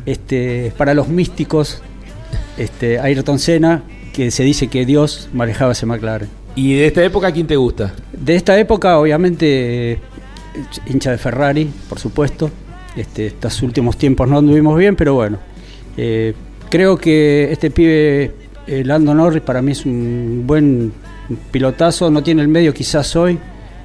este, para los místicos, este, Ayrton Senna, que se dice que Dios manejaba ese McLaren. Y de esta época, ¿quién te gusta? De esta época, obviamente, hincha de Ferrari, por supuesto. Este, estos últimos tiempos no anduvimos bien, pero bueno. eh, creo que este pibe, eh, Lando Norris, para mí es un buen pilotazo. No tiene el medio quizás hoy,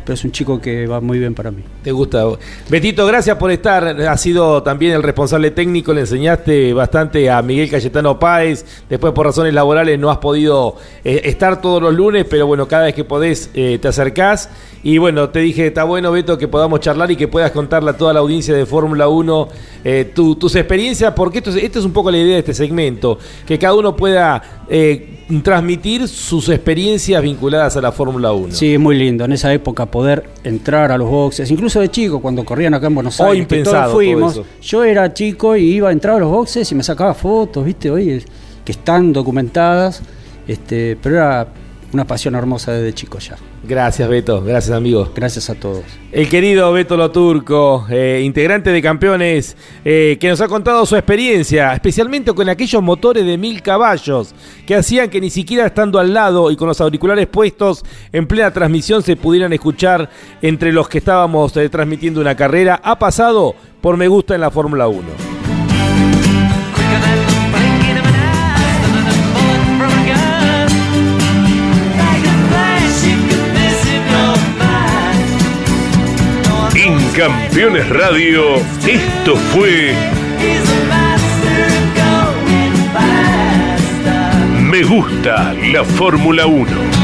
pero es un chico que va muy bien para mí. ¿Te gusta? Betito, gracias por estar. Has sido también el responsable técnico, le enseñaste bastante a Miguel Cayetano Páez. Después, por razones laborales, no has podido eh, estar todos los lunes, pero bueno, cada vez que podés eh, te acercás. Y bueno, te dije, está bueno, Beto, que podamos charlar y que puedas contarle a toda la audiencia de Fórmula 1 eh, tu- tus experiencias, porque esto es, esta es un poco la idea de este segmento, que cada uno pueda transmitir sus experiencias vinculadas a la Fórmula 1. Sí, muy lindo. En esa época poder entrar a los boxes, incluso de chico, cuando corrían acá en Buenos Hoy Aires, que impensado todos fuimos. todo. Yo era chico y iba a entrar a los boxes y me sacaba fotos, ¿viste? Oye, que están documentadas, este, pero era una pasión hermosa desde chico ya. Gracias, Beto. Gracias, amigo. Gracias a todos. El querido Beto Loturco, eh, integrante de Campeones, eh, que nos ha contado su experiencia, especialmente con aquellos motores de mil caballos, que hacían que ni siquiera estando al lado y con los auriculares puestos en plena transmisión se pudieran escuchar entre los que estábamos eh, transmitiendo una carrera. Ha pasado por Me Gusta en la Fórmula 1. Campeones Radio, esto fue. Me Gusta la Fórmula 1.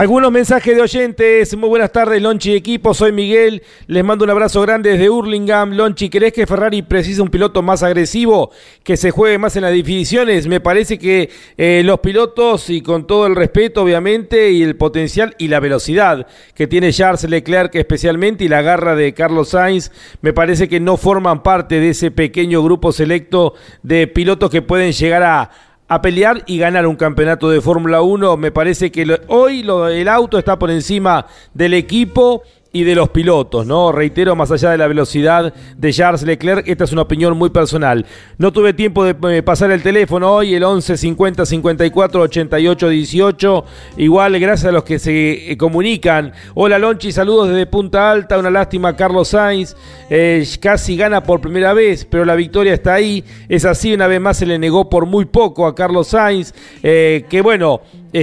Algunos mensajes de oyentes. Muy buenas tardes, Lonchi equipo. Soy Miguel. Les mando un abrazo grande desde Hurlingham. Lonchi, ¿crees que Ferrari precisa un piloto más agresivo que se juegue más en las divisiones? Me parece que eh, los pilotos, y con todo el respeto, obviamente, y el potencial y la velocidad que tiene Charles Leclerc, especialmente, y la garra de Carlos Sainz, me parece que no forman parte de ese pequeño grupo selecto de pilotos que pueden llegar a a pelear y ganar un campeonato de Fórmula 1. Me parece que hoy lo, el auto está por encima del equipo y de los pilotos, ¿no? Reitero, más allá de la velocidad de Charles Leclerc, esta es una opinión muy personal. No tuve tiempo de eh, pasar el teléfono hoy, el 11 50 54 88 18. Igual, gracias a los que se eh, comunican. Hola Lonchi, saludos desde Punta Alta. Una lástima, Carlos Sainz. Eh, casi gana por primera vez, pero la victoria está ahí. Es así, una vez más se le negó por muy poco a Carlos Sainz. que bueno,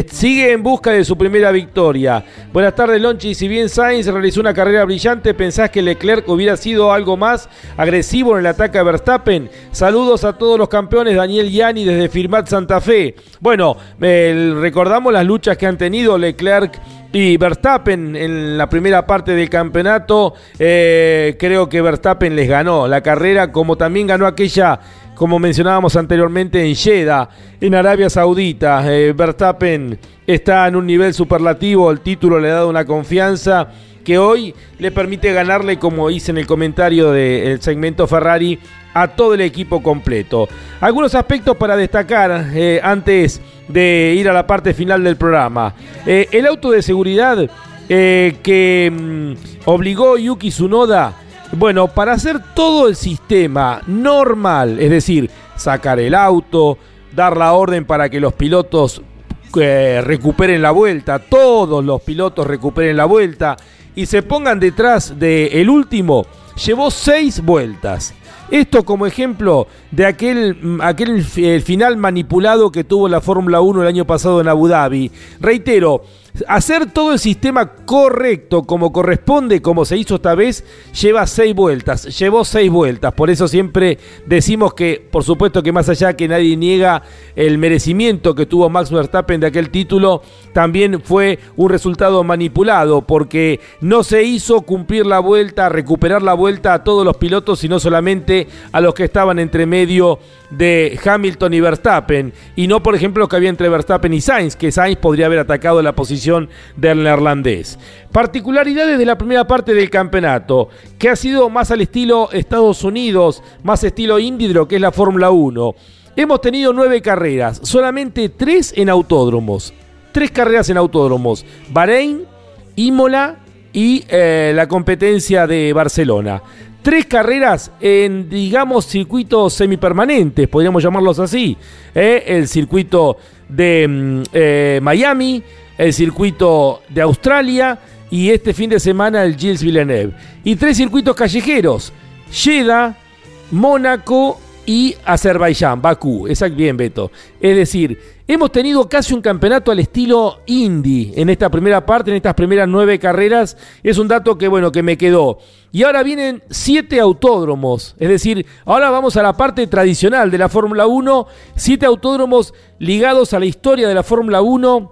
sigue en busca de su primera victoria. Buenas tardes, Lonchi. Si bien Sainz realizó una carrera brillante, ¿pensás que Leclerc hubiera sido algo más agresivo en el ataque a Verstappen? Saludos a todos los campeones, Daniel Yani desde Firmat Santa Fe. Bueno, recordamos las luchas que han tenido Leclerc y Verstappen en la primera parte del campeonato. Eh, creo que Verstappen les ganó la carrera, como también ganó aquella como mencionábamos anteriormente, en Jeddah, en Arabia Saudita. Eh, Verstappen está en un nivel superlativo, el título le ha dado una confianza que hoy le permite ganarle, como hice en el comentario del segmento Ferrari, a todo el equipo completo. Algunos aspectos para destacar eh, antes de ir a la parte final del programa. Eh, el auto de seguridad que mm, obligó Yuki Tsunoda bueno, para hacer todo el sistema normal, es decir, sacar el auto, dar la orden para que los pilotos eh, recuperen la vuelta, todos los pilotos recuperen la vuelta y se pongan detrás del último, llevó seis vueltas. Esto como ejemplo de aquel, aquel final manipulado que tuvo la Fórmula 1 el año pasado en Abu Dhabi. Reitero, Hacer todo el sistema correcto como corresponde, como se hizo esta vez, lleva seis vueltas. Llevó seis vueltas. Por eso siempre decimos que, por supuesto que más allá que nadie niega el merecimiento que tuvo Max Verstappen de aquel título, también fue un resultado manipulado, porque no se hizo cumplir la vuelta, recuperar la vuelta a todos los pilotos, sino solamente a los que estaban entre medio de Hamilton y Verstappen, y no, por ejemplo, lo que había entre Verstappen y Sainz, que Sainz podría haber atacado la posición del neerlandés. Particularidades de la primera parte del campeonato, que ha sido más al estilo Estados Unidos, más estilo Indy que es la Fórmula 1. Hemos tenido nueve carreras, solamente tres en autódromos. Tres carreras en autódromos. Bahrein, Imola y eh, la competencia de Barcelona tres carreras en, digamos, circuitos semipermanentes, podríamos llamarlos así. ¿eh? El circuito de mm, eh, Miami, el circuito de Australia y este fin de semana el Gilles Villeneuve. Y tres circuitos callejeros, Jeddah, Mónaco y Azerbaiyán, Bakú. Exacto, bien, Beto. Es decir, hemos tenido casi un campeonato al estilo Indy en esta primera parte, en estas primeras nueve carreras. Es un dato que, bueno, que me quedó. Y ahora vienen siete autódromos. Es decir, ahora vamos a la parte tradicional de la Fórmula 1. Siete autódromos ligados a la historia de la Fórmula 1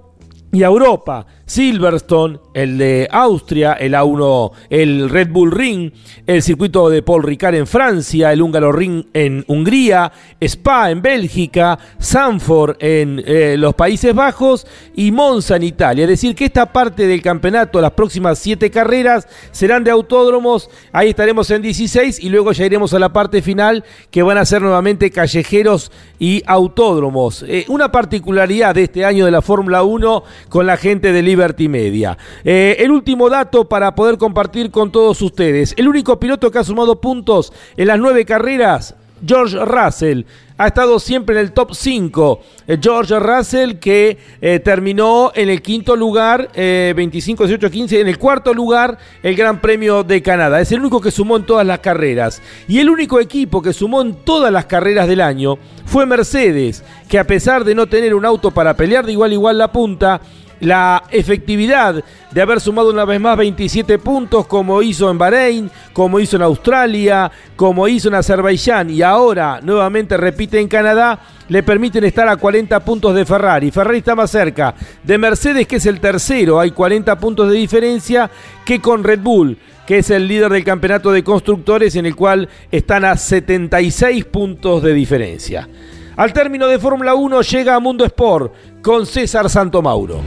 y a Europa. Silverstone, el de Austria, el A1, el Red Bull Ring, el circuito de Paul Ricard en Francia, el Húngaro Ring en Hungría, Spa en Bélgica, Sanford en eh, los Países Bajos y Monza en Italia. Es decir, que esta parte del campeonato, las próximas siete carreras, serán de autódromos. Ahí estaremos en 16 y luego ya iremos a la parte final que van a ser nuevamente callejeros y autódromos. Eh, una particularidad de este año de la Fórmula 1 con la gente de Liberty Media. Eh, el último dato para poder compartir con todos ustedes. El único piloto que ha sumado puntos en las nueve carreras, George Russell. Ha estado siempre en el top 5. Eh, George Russell que eh, terminó en el quinto lugar, 25, 18, 15, en el cuarto lugar el Gran Premio de Canadá. Es el único que sumó en todas las carreras. Y el único equipo que sumó en todas las carreras del año fue Mercedes, que a pesar de no tener un auto para pelear de igual a igual la punta, la efectividad de haber sumado una vez más 27 puntos como hizo en Bahrein, como hizo en Australia, como hizo en Azerbaiyán y ahora nuevamente repite en Canadá, le permiten estar a 40 puntos de Ferrari. Ferrari está más cerca de Mercedes, que es el tercero, hay 40 puntos de diferencia, que con Red Bull, que es el líder del campeonato de constructores, en el cual están a 76 puntos de diferencia. Al término de Fórmula 1 llega a Mundo Sport con César Santomauro.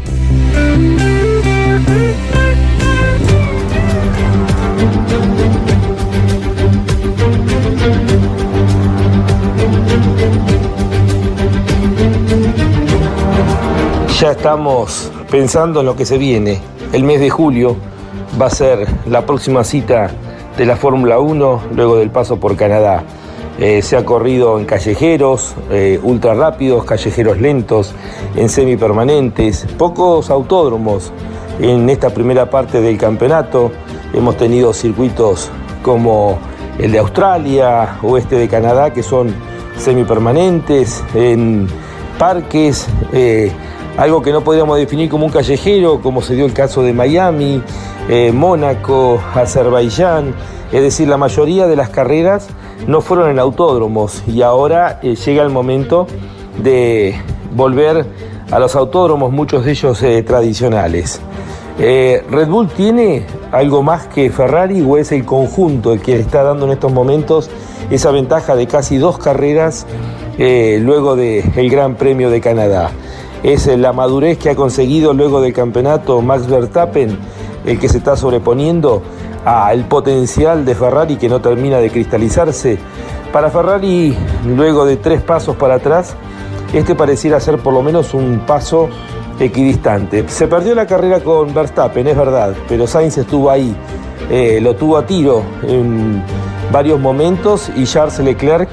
Ya estamos pensando en lo que se viene. El mes de julio va a ser la próxima cita de la Fórmula 1 luego del paso por Canadá. Eh, se ha corrido en callejeros, eh, ultra rápidos, callejeros lentos, en semipermanentes, pocos autódromos en esta primera parte del campeonato. Hemos tenido circuitos como el de Australia o este de Canadá que son semipermanentes, en parques, eh, algo que no podríamos definir como un callejero, como se dio el caso de Miami, Mónaco, Azerbaiyán, es decir, la mayoría de las carreras no fueron en autódromos y ahora eh, llega el momento de volver a los autódromos, muchos de ellos eh, tradicionales. Eh, ¿Red Bull tiene algo más que Ferrari o es el conjunto el que está dando en estos momentos esa ventaja de casi dos carreras luego del Gran Premio de Canadá? ¿Es la madurez que ha conseguido luego del campeonato Max Verstappen el que se está sobreponiendo al potencial de Ferrari que no termina de cristalizarse? Para Ferrari, luego de tres pasos para atrás, este pareciera ser por lo menos un paso equidistante. Se perdió la carrera con Verstappen, es verdad, pero Sainz estuvo ahí, eh, lo tuvo a tiro en varios momentos y Charles Leclerc,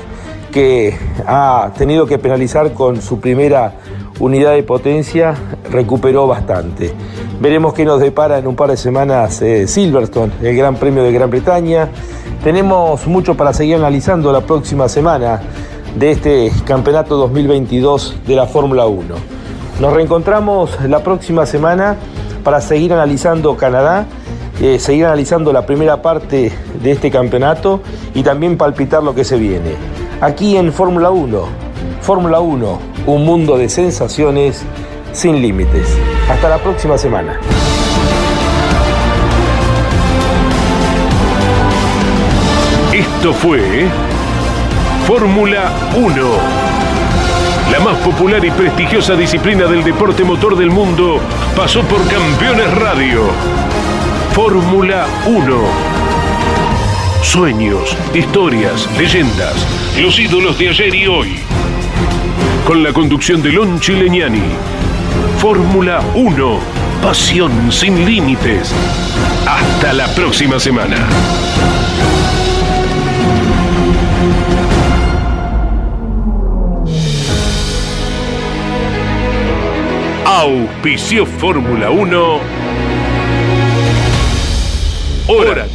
que ha tenido que penalizar con su primera unidad de potencia, recuperó bastante. Veremos qué nos depara en un par de semanas eh, Silverstone, el Gran Premio de Gran Bretaña. Tenemos mucho para seguir analizando la próxima semana de este campeonato 2022 de la Fórmula 1. Nos reencontramos la próxima semana para seguir analizando Canadá, eh, seguir analizando la primera parte de este campeonato y también palpitar lo que se viene. Aquí en Fórmula 1, Fórmula 1, un mundo de sensaciones sin límites. Hasta la próxima semana. Esto fue Fórmula 1. La más popular y prestigiosa disciplina del deporte motor del mundo pasó por Campeones Radio. Fórmula 1. Sueños, historias, leyendas, los ídolos de ayer y hoy. Con la conducción de Lon Chileñani. Fórmula 1. Pasión sin límites. Hasta la próxima semana. Auspició Fórmula 1 Orange.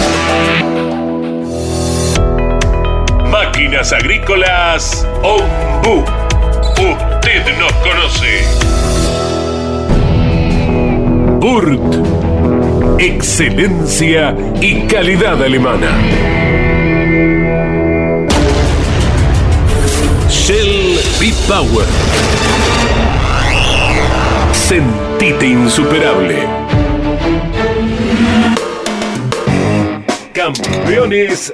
Máquinas agrícolas Ombu. Usted nos conoce. Burt. Excelencia y calidad alemana. Shell B-Power. Sentite insuperable. Campeones.